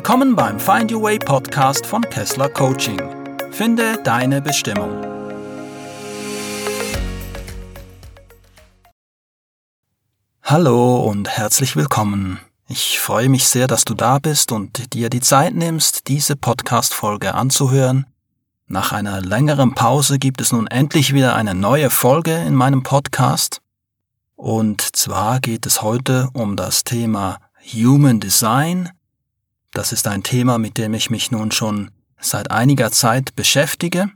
Willkommen beim Find Your Way Podcast von Kessler Coaching. Finde deine Bestimmung. Hallo und herzlich willkommen. Ich freue mich sehr, dass du da bist und dir die Zeit nimmst, diese Podcast-Folge anzuhören. Nach einer längeren Pause gibt es nun endlich wieder eine neue Folge in meinem Podcast. Und zwar geht es heute um das Thema Human Design. Das ist ein Thema, mit dem ich mich nun schon seit einiger Zeit beschäftige.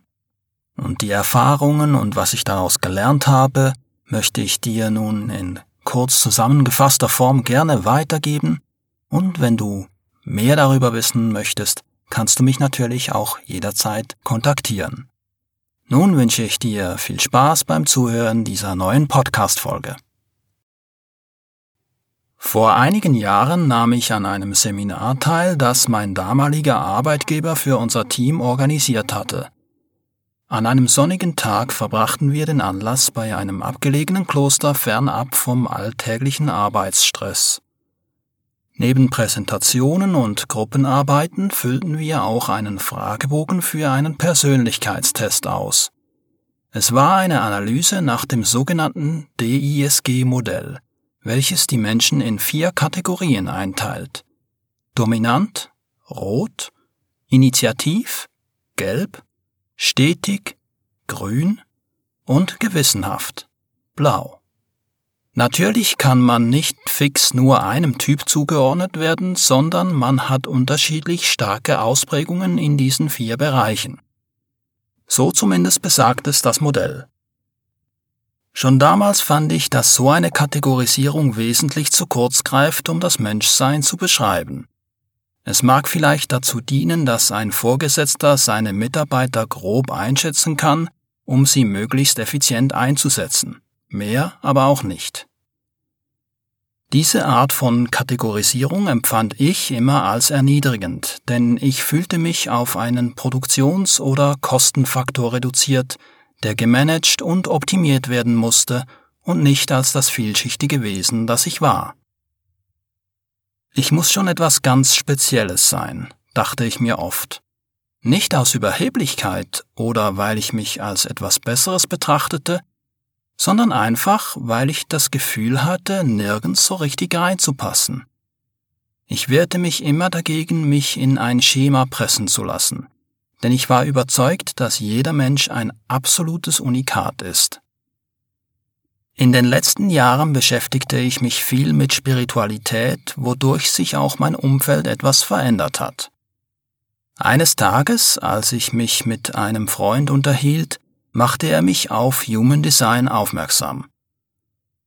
Und die Erfahrungen und was ich daraus gelernt habe, möchte ich dir nun in kurz zusammengefasster Form gerne weitergeben. Und wenn du mehr darüber wissen möchtest, kannst du mich natürlich auch jederzeit kontaktieren. Nun wünsche ich dir viel Spaß beim Zuhören dieser neuen Podcast-Folge. Vor einigen Jahren nahm ich an einem Seminar teil, das mein damaliger Arbeitgeber für unser Team organisiert hatte. An einem sonnigen Tag verbrachten wir den Anlass bei einem abgelegenen Kloster fernab vom alltäglichen Arbeitsstress. Neben Präsentationen und Gruppenarbeiten füllten wir auch einen Fragebogen für einen Persönlichkeitstest aus. Es war eine Analyse nach dem sogenannten DISG-Modell, welches die Menschen in vier Kategorien einteilt. Dominant, rot, initiativ, gelb stetig, grün und gewissenhaft, blau. Natürlich kann man nicht fix nur einem Typ zugeordnet werden, sondern man hat unterschiedlich starke Ausprägungen in diesen vier Bereichen. So zumindest besagt es das Modell. Schon damals fand ich, dass so eine Kategorisierung wesentlich zu kurz greift, um das Menschsein zu beschreiben. Es mag vielleicht dazu dienen, dass ein Vorgesetzter seine Mitarbeiter grob einschätzen kann, um sie möglichst effizient einzusetzen. Mehr aber auch nicht. Diese Art von Kategorisierung empfand ich immer als erniedrigend, denn ich fühlte mich auf einen Produktions- oder Kostenfaktor reduziert, der gemanagt und optimiert werden musste und nicht als das vielschichtige Wesen, das ich war. Ich muss schon etwas ganz Spezielles sein, dachte ich mir oft. Nicht aus Überheblichkeit oder weil ich mich als etwas Besseres betrachtete, sondern einfach, weil ich das Gefühl hatte, nirgends so richtig reinzupassen. Ich wehrte mich immer dagegen, mich in ein Schema pressen zu lassen, denn ich war überzeugt, dass jeder Mensch ein absolutes Unikat ist. In den letzten Jahren beschäftigte ich mich viel mit Spiritualität, wodurch sich auch mein Umfeld etwas verändert hat. Eines Tages, als ich mich mit einem Freund unterhielt, machte er mich auf Human Design aufmerksam.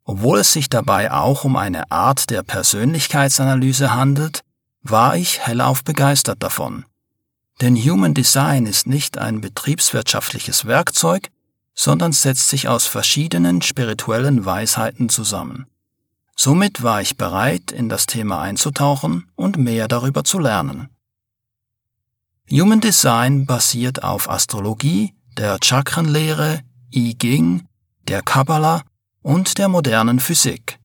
Obwohl es sich dabei auch um eine Art der Persönlichkeitsanalyse handelt, war ich hellauf begeistert davon. Denn Human Design ist nicht ein betriebswirtschaftliches Werkzeug, sondern setzt sich aus verschiedenen spirituellen Weisheiten zusammen. Somit war ich bereit, in das Thema einzutauchen und mehr darüber zu lernen. Human Design basiert auf Astrologie, der Chakrenlehre, I Ging, der Kabbalah und der modernen Physik.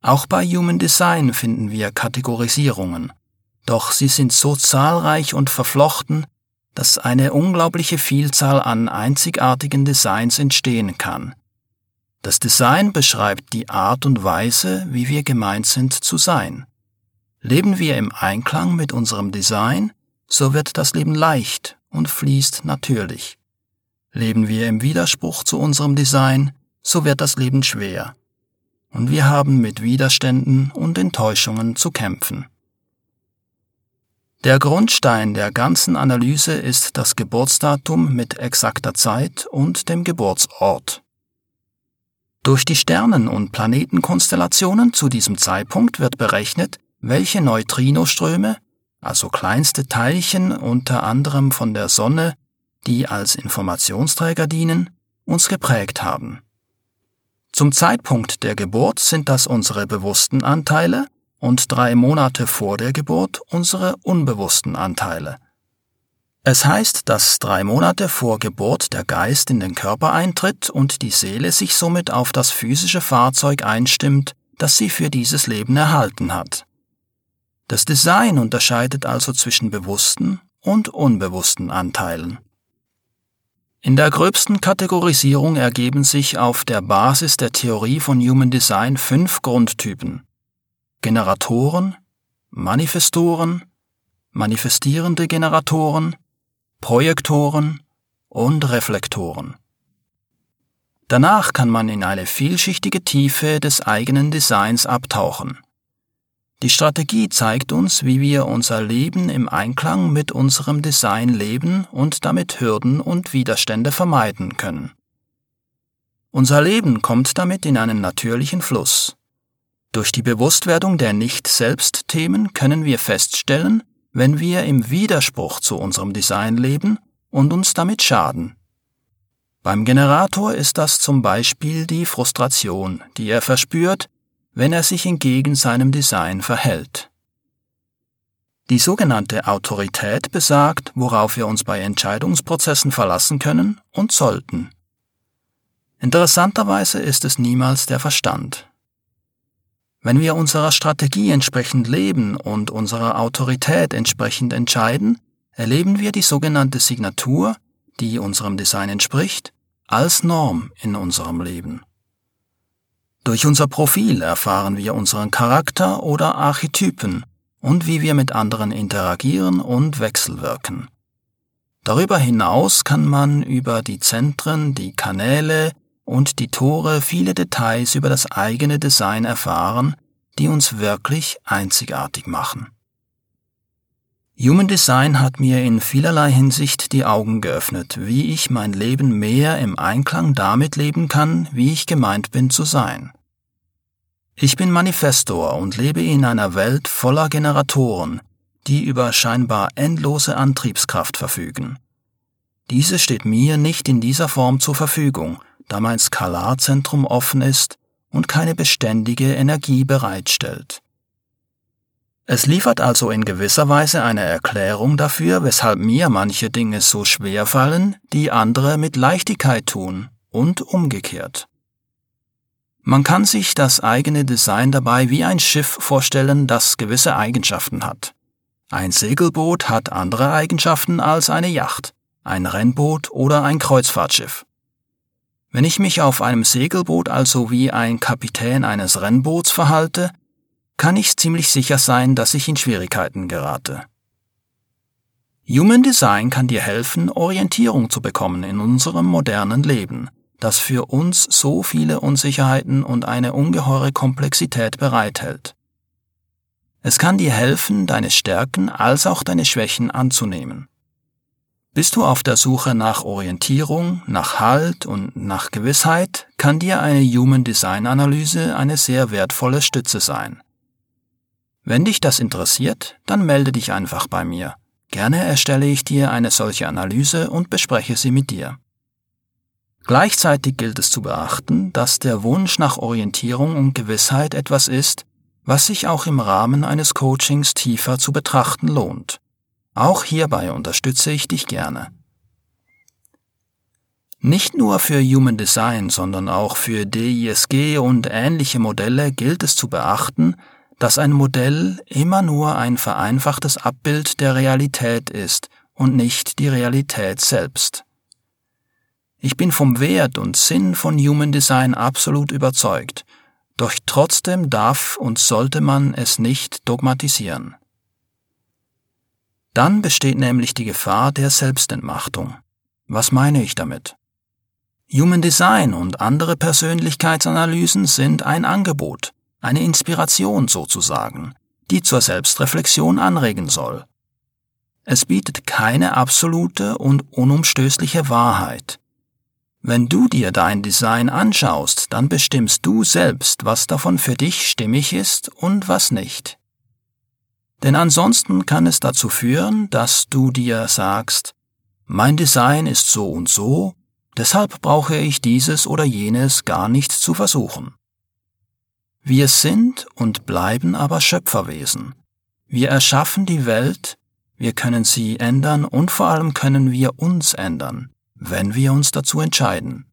Auch bei Human Design finden wir Kategorisierungen, doch sie sind so zahlreich und verflochten, dass eine unglaubliche Vielzahl an einzigartigen Designs entstehen kann. Das Design beschreibt die Art und Weise, wie wir gemeint sind zu sein. Leben wir im Einklang mit unserem Design, so wird das Leben leicht und fließt natürlich. Leben wir im Widerspruch zu unserem Design, so wird das Leben schwer. Und wir haben mit Widerständen und Enttäuschungen zu kämpfen. Der Grundstein der ganzen Analyse ist das Geburtsdatum mit exakter Zeit und dem Geburtsort. Durch die Sternen- und Planetenkonstellationen zu diesem Zeitpunkt wird berechnet, welche Neutrinoströme, also kleinste Teilchen unter anderem von der Sonne, die als Informationsträger dienen, uns geprägt haben. Zum Zeitpunkt der Geburt sind das unsere bewussten Anteile, und drei Monate vor der Geburt unsere unbewussten Anteile. Es heißt, dass drei Monate vor Geburt der Geist in den Körper eintritt und die Seele sich somit auf das physische Fahrzeug einstimmt, das sie für dieses Leben erhalten hat. Das Design unterscheidet also zwischen bewussten und unbewussten Anteilen. In der gröbsten Kategorisierung ergeben sich auf der Basis der Theorie von Human Design fünf Grundtypen. Generatoren, Manifestoren, manifestierende Generatoren, Projektoren und Reflektoren. Danach kann man in eine vielschichtige Tiefe des eigenen Designs abtauchen. Die Strategie zeigt uns, wie wir unser Leben im Einklang mit unserem Design leben und damit Hürden und Widerstände vermeiden können. Unser Leben kommt damit in einen natürlichen Fluss. Durch die Bewusstwerdung der Nicht-Selbst-Themen können wir feststellen, wenn wir im Widerspruch zu unserem Design leben und uns damit schaden. Beim Generator ist das zum Beispiel die Frustration, die er verspürt, wenn er sich entgegen seinem Design verhält. Die sogenannte Autorität besagt, worauf wir uns bei Entscheidungsprozessen verlassen können und sollten. Interessanterweise ist es niemals der Verstand. Wenn wir unserer Strategie entsprechend leben und unserer Autorität entsprechend entscheiden, erleben wir die sogenannte Signatur, die unserem Design entspricht, als Norm in unserem Leben. Durch unser Profil erfahren wir unseren Charakter oder Archetypen und wie wir mit anderen interagieren und wechselwirken. Darüber hinaus kann man über die Zentren, die Kanäle und die Tore viele Details über das eigene Design erfahren, die uns wirklich einzigartig machen. Human Design hat mir in vielerlei Hinsicht die Augen geöffnet, wie ich mein Leben mehr im Einklang damit leben kann, wie ich gemeint bin zu sein. Ich bin Manifestor und lebe in einer Welt voller Generatoren, die über scheinbar endlose Antriebskraft verfügen. Diese steht mir nicht in dieser Form zur Verfügung, da mein Skalarzentrum offen ist und keine beständige Energie bereitstellt. Es liefert also in gewisser Weise eine Erklärung dafür, weshalb mir manche Dinge so schwer fallen, die andere mit Leichtigkeit tun und umgekehrt. Man kann sich das eigene Design dabei wie ein Schiff vorstellen, das gewisse Eigenschaften hat. Ein Segelboot hat andere Eigenschaften als eine Yacht, ein Rennboot oder ein Kreuzfahrtschiff. Wenn ich mich auf einem Segelboot also wie ein Kapitän eines Rennboots verhalte, kann ich ziemlich sicher sein, dass ich in Schwierigkeiten gerate. Human Design kann dir helfen, Orientierung zu bekommen in unserem modernen Leben, das für uns so viele Unsicherheiten und eine ungeheure Komplexität bereithält. Es kann dir helfen, deine Stärken als auch deine Schwächen anzunehmen. Bist du auf der Suche nach Orientierung, nach Halt und nach Gewissheit, kann dir eine Human Design Analyse eine sehr wertvolle Stütze sein. Wenn dich das interessiert, dann melde dich einfach bei mir. Gerne erstelle ich dir eine solche Analyse und bespreche sie mit dir. Gleichzeitig gilt es zu beachten, dass der Wunsch nach Orientierung und Gewissheit etwas ist, was sich auch im Rahmen eines Coachings tiefer zu betrachten lohnt. Auch hierbei unterstütze ich dich gerne. Nicht nur für Human Design, sondern auch für DISG und ähnliche Modelle gilt es zu beachten, dass ein Modell immer nur ein vereinfachtes Abbild der Realität ist und nicht die Realität selbst. Ich bin vom Wert und Sinn von Human Design absolut überzeugt, doch trotzdem darf und sollte man es nicht dogmatisieren. Dann besteht nämlich die Gefahr der Selbstentmachtung. Was meine ich damit? Human Design und andere Persönlichkeitsanalysen sind ein Angebot, eine Inspiration sozusagen, die zur Selbstreflexion anregen soll. Es bietet keine absolute und unumstößliche Wahrheit, wenn du dir dein Design anschaust, dann bestimmst du selbst, was davon für dich stimmig ist und was nicht. Denn ansonsten kann es dazu führen, dass du dir sagst, mein Design ist so und so, deshalb brauche ich dieses oder jenes gar nicht zu versuchen. Wir sind und bleiben aber Schöpferwesen. Wir erschaffen die Welt, wir können sie ändern und vor allem können wir uns ändern wenn wir uns dazu entscheiden.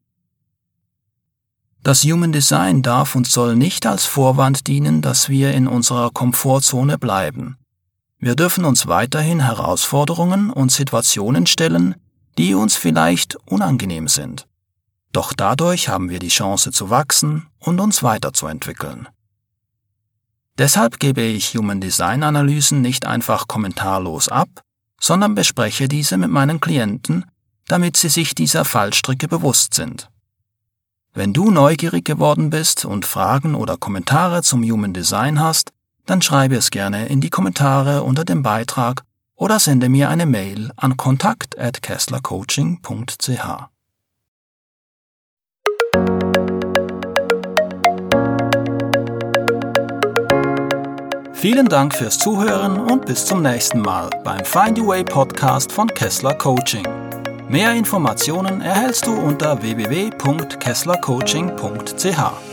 Das Human Design darf und soll nicht als Vorwand dienen, dass wir in unserer Komfortzone bleiben, Wir dürfen uns weiterhin Herausforderungen und Situationen stellen, die uns vielleicht unangenehm sind. Doch dadurch haben wir die Chance zu wachsen und uns weiterzuentwickeln. Deshalb gebe ich Human Design Analysen nicht einfach kommentarlos ab, sondern bespreche diese mit meinen Klienten, damit sie sich dieser Fallstricke bewusst sind. Wenn du neugierig geworden bist und Fragen oder Kommentare zum Human Design hast, dann schreibe es gerne in die Kommentare unter dem Beitrag oder sende mir eine Mail an kontakt@kesslercoaching.ch. Vielen Dank fürs Zuhören und bis zum nächsten Mal beim Find Your Way Podcast von Kessler Coaching. Mehr Informationen erhältst du unter www.kesslercoaching.ch.